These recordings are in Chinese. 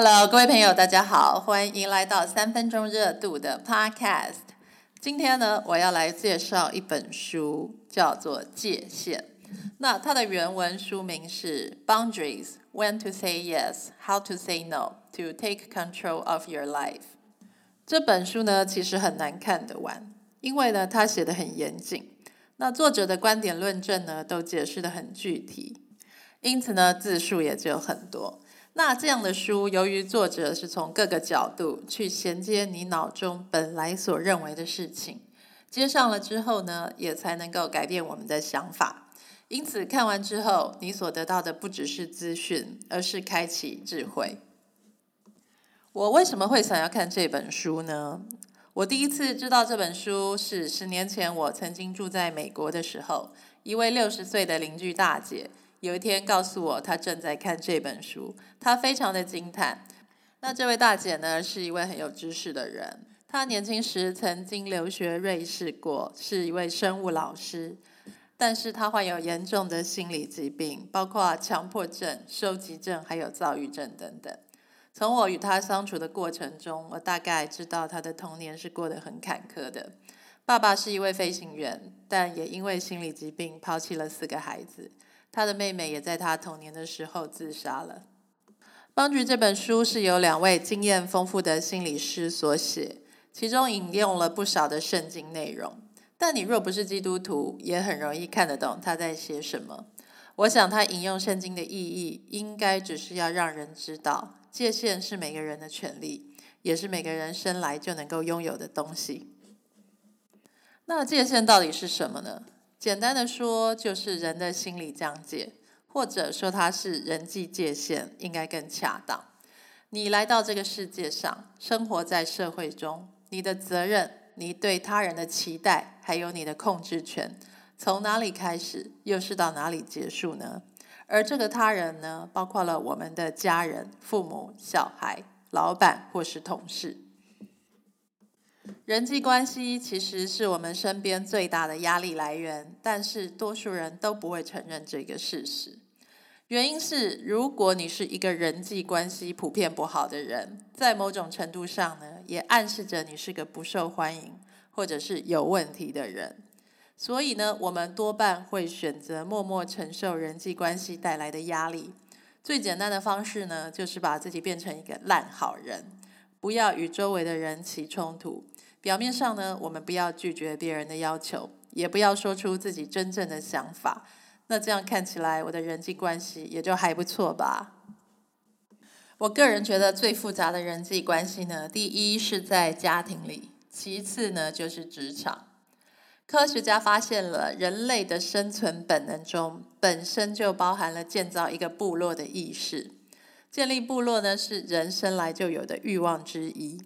Hello，各位朋友，大家好，欢迎来到三分钟热度的 Podcast。今天呢，我要来介绍一本书，叫做《界限》。那它的原文书名是《Boundaries: When to Say Yes, How to Say No to Take Control of Your Life》。这本书呢，其实很难看得完，因为呢，它写的很严谨。那作者的观点论证呢，都解释的很具体，因此呢，字数也就很多。那这样的书，由于作者是从各个角度去衔接你脑中本来所认为的事情，接上了之后呢，也才能够改变我们的想法。因此，看完之后，你所得到的不只是资讯，而是开启智慧。我为什么会想要看这本书呢？我第一次知道这本书是十年前，我曾经住在美国的时候，一位六十岁的邻居大姐。有一天告诉我，他正在看这本书，他非常的惊叹。那这位大姐呢，是一位很有知识的人。她年轻时曾经留学瑞士过，是一位生物老师。但是她患有严重的心理疾病，包括强迫症、收集症，还有躁郁症等等。从我与她相处的过程中，我大概知道她的童年是过得很坎坷的。爸爸是一位飞行员，但也因为心理疾病抛弃了四个孩子。他的妹妹也在他童年的时候自杀了。帮助这本书是由两位经验丰富的心理师所写，其中引用了不少的圣经内容。但你若不是基督徒，也很容易看得懂他在写什么。我想他引用圣经的意义，应该只是要让人知道，界限是每个人的权利，也是每个人生来就能够拥有的东西。那界限到底是什么呢？简单的说，就是人的心理疆界，或者说它是人际界限，应该更恰当。你来到这个世界上，生活在社会中，你的责任、你对他人的期待，还有你的控制权，从哪里开始，又是到哪里结束呢？而这个他人呢，包括了我们的家人、父母、小孩、老板或是同事。人际关系其实是我们身边最大的压力来源，但是多数人都不会承认这个事实。原因是，如果你是一个人际关系普遍不好的人，在某种程度上呢，也暗示着你是个不受欢迎或者是有问题的人。所以呢，我们多半会选择默默承受人际关系带来的压力。最简单的方式呢，就是把自己变成一个烂好人，不要与周围的人起冲突。表面上呢，我们不要拒绝别人的要求，也不要说出自己真正的想法。那这样看起来，我的人际关系也就还不错吧。我个人觉得最复杂的人际关系呢，第一是在家庭里，其次呢就是职场。科学家发现了人类的生存本能中，本身就包含了建造一个部落的意识。建立部落呢，是人生来就有的欲望之一。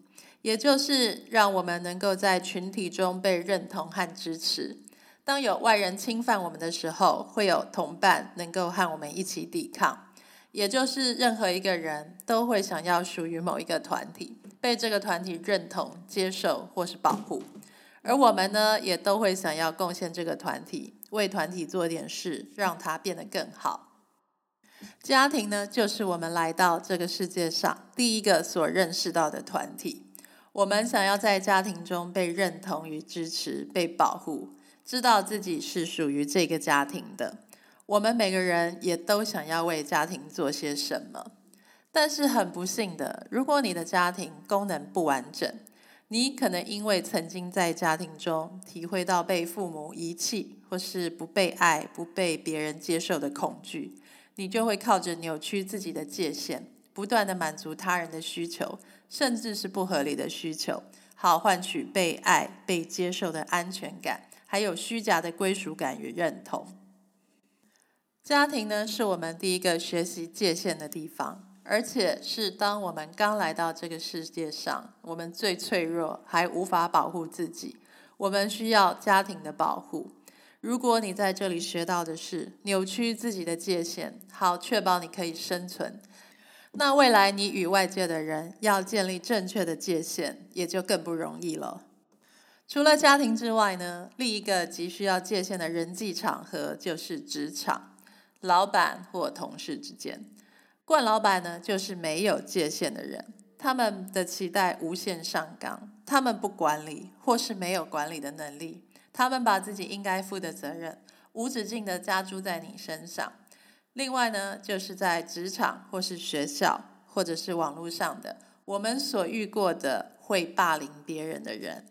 也就是让我们能够在群体中被认同和支持。当有外人侵犯我们的时候，会有同伴能够和我们一起抵抗。也就是任何一个人都会想要属于某一个团体，被这个团体认同、接受或是保护。而我们呢，也都会想要贡献这个团体，为团体做点事，让它变得更好。家庭呢，就是我们来到这个世界上第一个所认识到的团体。我们想要在家庭中被认同与支持、被保护，知道自己是属于这个家庭的。我们每个人也都想要为家庭做些什么，但是很不幸的，如果你的家庭功能不完整，你可能因为曾经在家庭中体会到被父母遗弃，或是不被爱、不被别人接受的恐惧，你就会靠着扭曲自己的界限。不断的满足他人的需求，甚至是不合理的需求，好换取被爱、被接受的安全感，还有虚假的归属感与认同。家庭呢，是我们第一个学习界限的地方，而且是当我们刚来到这个世界上，我们最脆弱，还无法保护自己，我们需要家庭的保护。如果你在这里学到的是扭曲自己的界限，好确保你可以生存。那未来你与外界的人要建立正确的界限，也就更不容易了。除了家庭之外呢，另一个急需要界限的人际场合就是职场，老板或同事之间。惯老板呢，就是没有界限的人，他们的期待无限上纲，他们不管理或是没有管理的能力，他们把自己应该负的责任无止境的加诸在你身上。另外呢，就是在职场或是学校或者是网络上的，我们所遇过的会霸凌别人的人，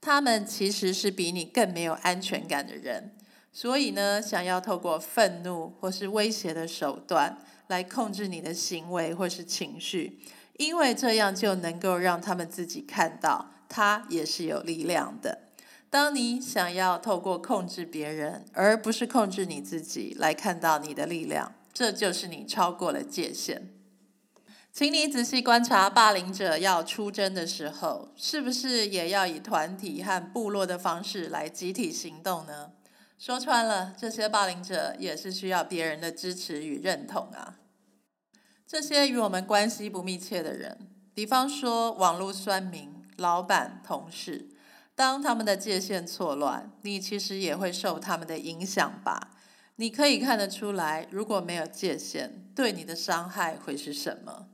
他们其实是比你更没有安全感的人，所以呢，想要透过愤怒或是威胁的手段。来控制你的行为或是情绪，因为这样就能够让他们自己看到，他也是有力量的。当你想要透过控制别人，而不是控制你自己，来看到你的力量，这就是你超过了界限。请你仔细观察，霸凌者要出征的时候，是不是也要以团体和部落的方式来集体行动呢？说穿了，这些霸凌者也是需要别人的支持与认同啊。这些与我们关系不密切的人，比方说网络酸民、老板、同事，当他们的界限错乱，你其实也会受他们的影响吧？你可以看得出来，如果没有界限，对你的伤害会是什么？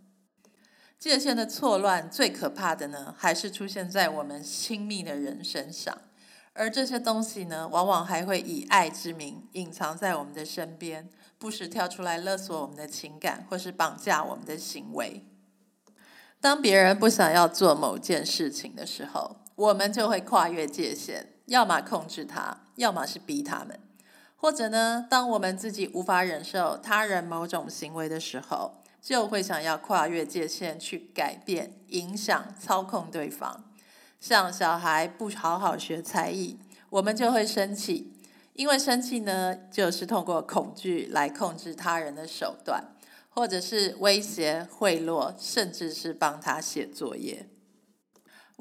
界限的错乱最可怕的呢，还是出现在我们亲密的人身上。而这些东西呢，往往还会以爱之名隐藏在我们的身边，不时跳出来勒索我们的情感，或是绑架我们的行为。当别人不想要做某件事情的时候，我们就会跨越界限，要么控制他，要么是逼他们。或者呢，当我们自己无法忍受他人某种行为的时候，就会想要跨越界限去改变、影响、操控对方。像小孩不好好学才艺，我们就会生气，因为生气呢，就是通过恐惧来控制他人的手段，或者是威胁、贿赂，甚至是帮他写作业。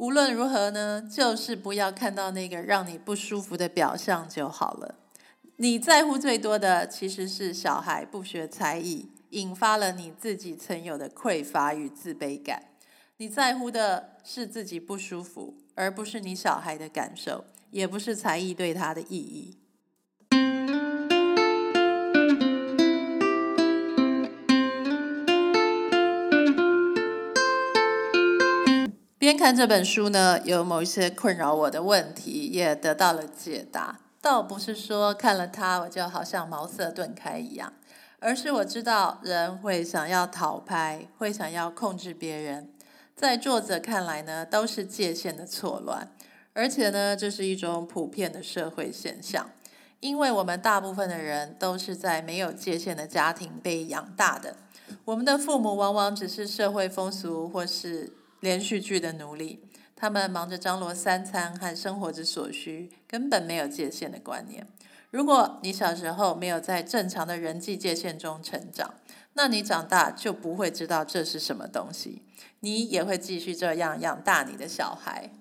无论如何呢，就是不要看到那个让你不舒服的表象就好了。你在乎最多的其实是小孩不学才艺，引发了你自己曾有的匮乏与自卑感。你在乎的是自己不舒服，而不是你小孩的感受，也不是才艺对他的意义。边看这本书呢，有某一些困扰我的问题也得到了解答。倒不是说看了它我就好像茅塞顿开一样，而是我知道人会想要讨拍，会想要控制别人。在作者看来呢，都是界限的错乱，而且呢，这是一种普遍的社会现象。因为我们大部分的人都是在没有界限的家庭被养大的，我们的父母往往只是社会风俗或是连续剧的奴隶，他们忙着张罗三餐和生活之所需，根本没有界限的观念。如果你小时候没有在正常的人际界限中成长，那你长大就不会知道这是什么东西。你也会继续这样养大你的小孩。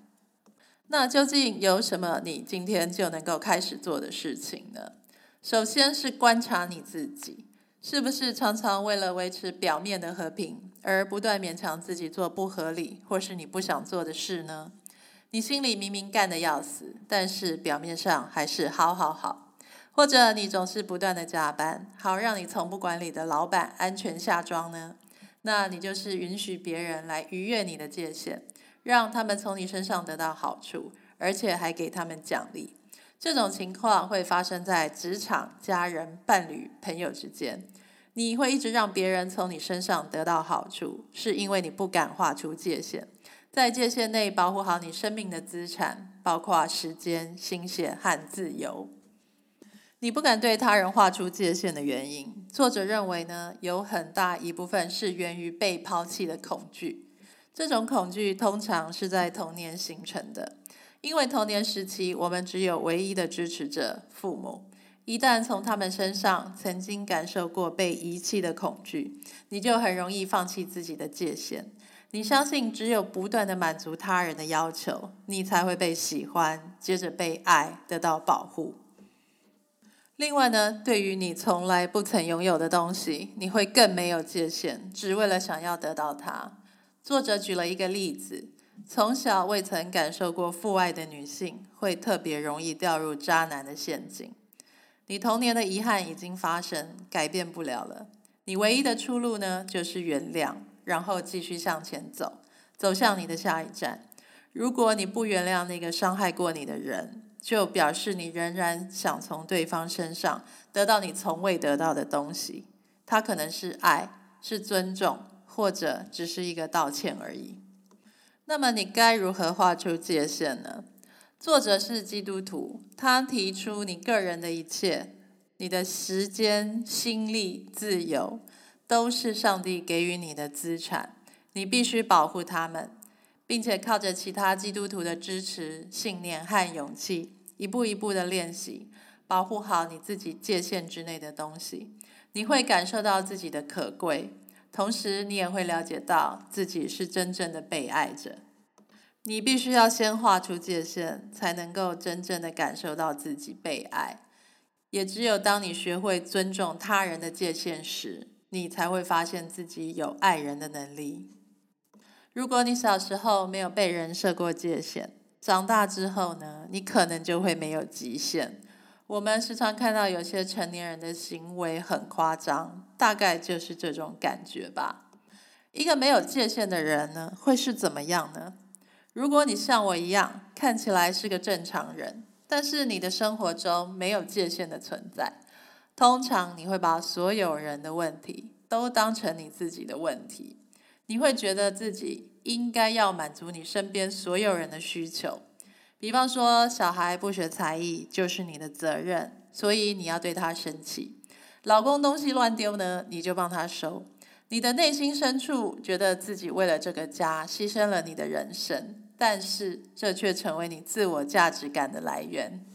那究竟有什么你今天就能够开始做的事情呢？首先是观察你自己，是不是常常为了维持表面的和平，而不断勉强自己做不合理或是你不想做的事呢？你心里明明干得要死，但是表面上还是好好好，或者你总是不断的加班，好让你从不管理的老板安全下庄呢？那你就是允许别人来逾越你的界限，让他们从你身上得到好处，而且还给他们奖励。这种情况会发生在职场、家人、伴侣、朋友之间。你会一直让别人从你身上得到好处，是因为你不敢画出界限，在界限内保护好你生命的资产，包括时间、心血和自由。你不敢对他人画出界限的原因，作者认为呢，有很大一部分是源于被抛弃的恐惧。这种恐惧通常是在童年形成的，因为童年时期我们只有唯一的支持者——父母。一旦从他们身上曾经感受过被遗弃的恐惧，你就很容易放弃自己的界限。你相信只有不断的满足他人的要求，你才会被喜欢，接着被爱，得到保护。另外呢，对于你从来不曾拥有的东西，你会更没有界限，只为了想要得到它。作者举了一个例子：从小未曾感受过父爱的女性，会特别容易掉入渣男的陷阱。你童年的遗憾已经发生，改变不了了。你唯一的出路呢，就是原谅，然后继续向前走，走向你的下一站。如果你不原谅那个伤害过你的人，就表示你仍然想从对方身上得到你从未得到的东西。它可能是爱，是尊重，或者只是一个道歉而已。那么你该如何画出界限呢？作者是基督徒，他提出你个人的一切。你的时间、心力、自由，都是上帝给予你的资产，你必须保护他们，并且靠着其他基督徒的支持、信念和勇气，一步一步的练习，保护好你自己界限之内的东西。你会感受到自己的可贵，同时你也会了解到自己是真正的被爱着。你必须要先画出界限，才能够真正的感受到自己被爱。也只有当你学会尊重他人的界限时，你才会发现自己有爱人的能力。如果你小时候没有被人设过界限，长大之后呢，你可能就会没有极限。我们时常看到有些成年人的行为很夸张，大概就是这种感觉吧。一个没有界限的人呢，会是怎么样呢？如果你像我一样，看起来是个正常人。但是你的生活中没有界限的存在，通常你会把所有人的问题都当成你自己的问题，你会觉得自己应该要满足你身边所有人的需求。比方说，小孩不学才艺就是你的责任，所以你要对他生气；老公东西乱丢呢，你就帮他收。你的内心深处觉得自己为了这个家牺牲了你的人生。但是，这却成为你自我价值感的来源。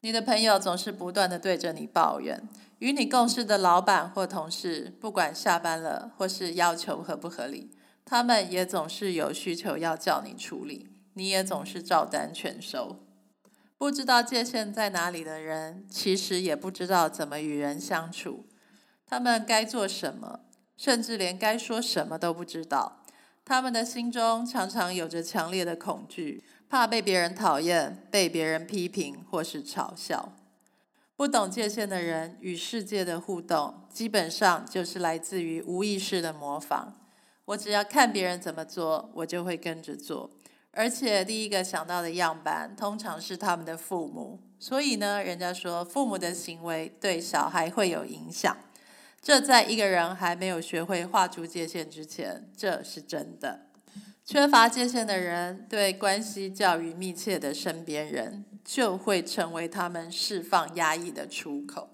你的朋友总是不断的对着你抱怨，与你共事的老板或同事，不管下班了或是要求合不合理，他们也总是有需求要叫你处理，你也总是照单全收。不知道界限在哪里的人，其实也不知道怎么与人相处，他们该做什么，甚至连该说什么都不知道。他们的心中常常有着强烈的恐惧，怕被别人讨厌、被别人批评或是嘲笑。不懂界限的人与世界的互动，基本上就是来自于无意识的模仿。我只要看别人怎么做，我就会跟着做。而且第一个想到的样板，通常是他们的父母。所以呢，人家说父母的行为对小孩会有影响。这在一个人还没有学会画出界限之前，这是真的。缺乏界限的人，对关系教育密切的身边人，就会成为他们释放压抑的出口。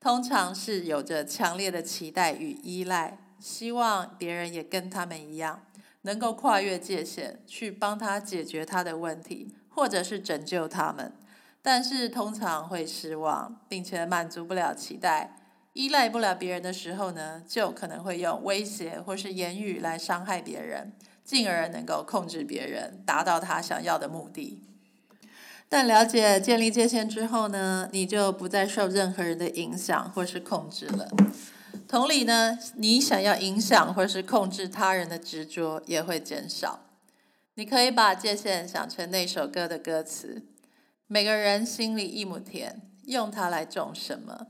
通常是有着强烈的期待与依赖，希望别人也跟他们一样，能够跨越界限，去帮他解决他的问题，或者是拯救他们。但是通常会失望，并且满足不了期待。依赖不了别人的时候呢，就可能会用威胁或是言语来伤害别人，进而能够控制别人，达到他想要的目的。但了解建立界限之后呢，你就不再受任何人的影响或是控制了。同理呢，你想要影响或是控制他人的执着也会减少。你可以把界限想成那首歌的歌词：每个人心里一亩田，用它来种什么？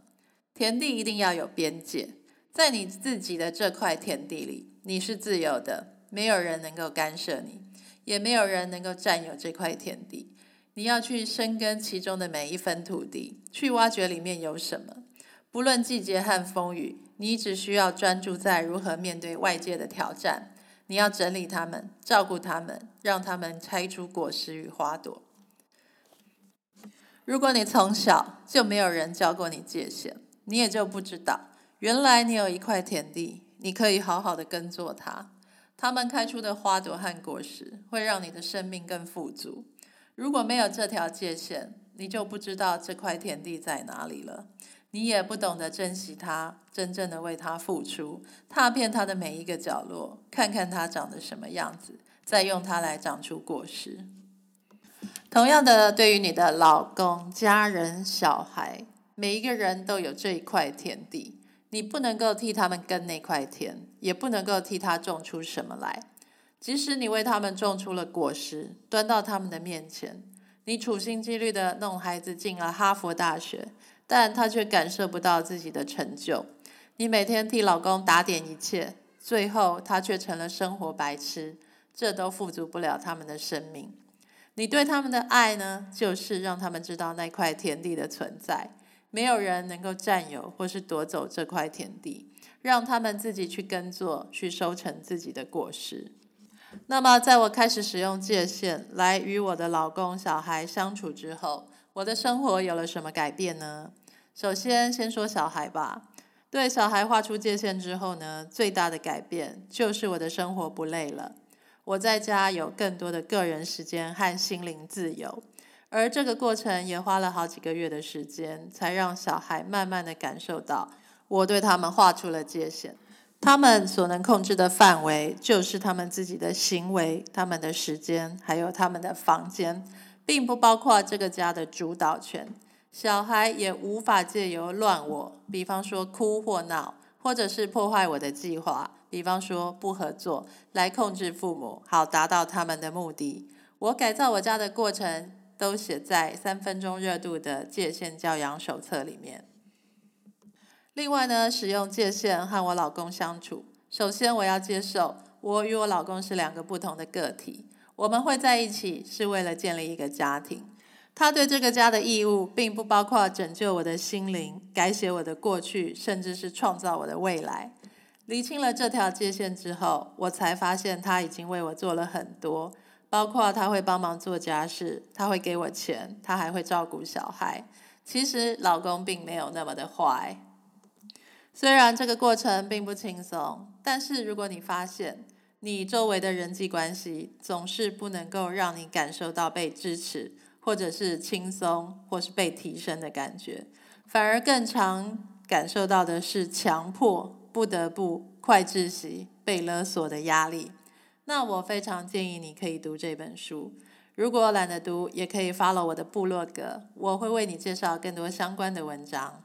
田地一定要有边界，在你自己的这块田地里，你是自由的，没有人能够干涉你，也没有人能够占有这块田地。你要去深耕其中的每一分土地，去挖掘里面有什么。不论季节和风雨，你只需要专注在如何面对外界的挑战。你要整理它们，照顾它们，让它们开出果实与花朵。如果你从小就没有人教过你界限，你也就不知道，原来你有一块田地，你可以好好的耕作它。它们开出的花朵和果实，会让你的生命更富足。如果没有这条界限，你就不知道这块田地在哪里了。你也不懂得珍惜他，真正的为他付出，踏遍他的每一个角落，看看他长得什么样子，再用它来长出果实。同样的，对于你的老公、家人、小孩。每一个人都有这一块田地，你不能够替他们耕那块田，也不能够替他种出什么来。即使你为他们种出了果实，端到他们的面前，你处心积虑的弄孩子进了哈佛大学，但她却感受不到自己的成就。你每天替老公打点一切，最后他却成了生活白痴，这都富足不了他们的生命。你对他们的爱呢，就是让他们知道那块田地的存在，没有人能够占有或是夺走这块田地，让他们自己去耕作，去收成自己的果实。那么，在我开始使用界限来与我的老公、小孩相处之后，我的生活有了什么改变呢？首先，先说小孩吧。对小孩画出界限之后呢，最大的改变就是我的生活不累了。我在家有更多的个人时间和心灵自由，而这个过程也花了好几个月的时间，才让小孩慢慢的感受到我对他们画出了界限。他们所能控制的范围，就是他们自己的行为、他们的时间，还有他们的房间，并不包括这个家的主导权。小孩也无法借由乱我，比方说哭或闹，或者是破坏我的计划，比方说不合作，来控制父母，好达到他们的目的。我改造我家的过程，都写在三分钟热度的界限教养手册里面。另外呢，使用界限和我老公相处，首先我要接受，我与我老公是两个不同的个体，我们会在一起是为了建立一个家庭。他对这个家的义务，并不包括拯救我的心灵、改写我的过去，甚至是创造我的未来。厘清了这条界限之后，我才发现他已经为我做了很多，包括他会帮忙做家事，他会给我钱，他还会照顾小孩。其实老公并没有那么的坏。虽然这个过程并不轻松，但是如果你发现你周围的人际关系总是不能够让你感受到被支持，或者是轻松，或是被提升的感觉，反而更常感受到的是强迫、不得不、快窒息、被勒索的压力，那我非常建议你可以读这本书。如果懒得读，也可以 follow 我的部落格，我会为你介绍更多相关的文章。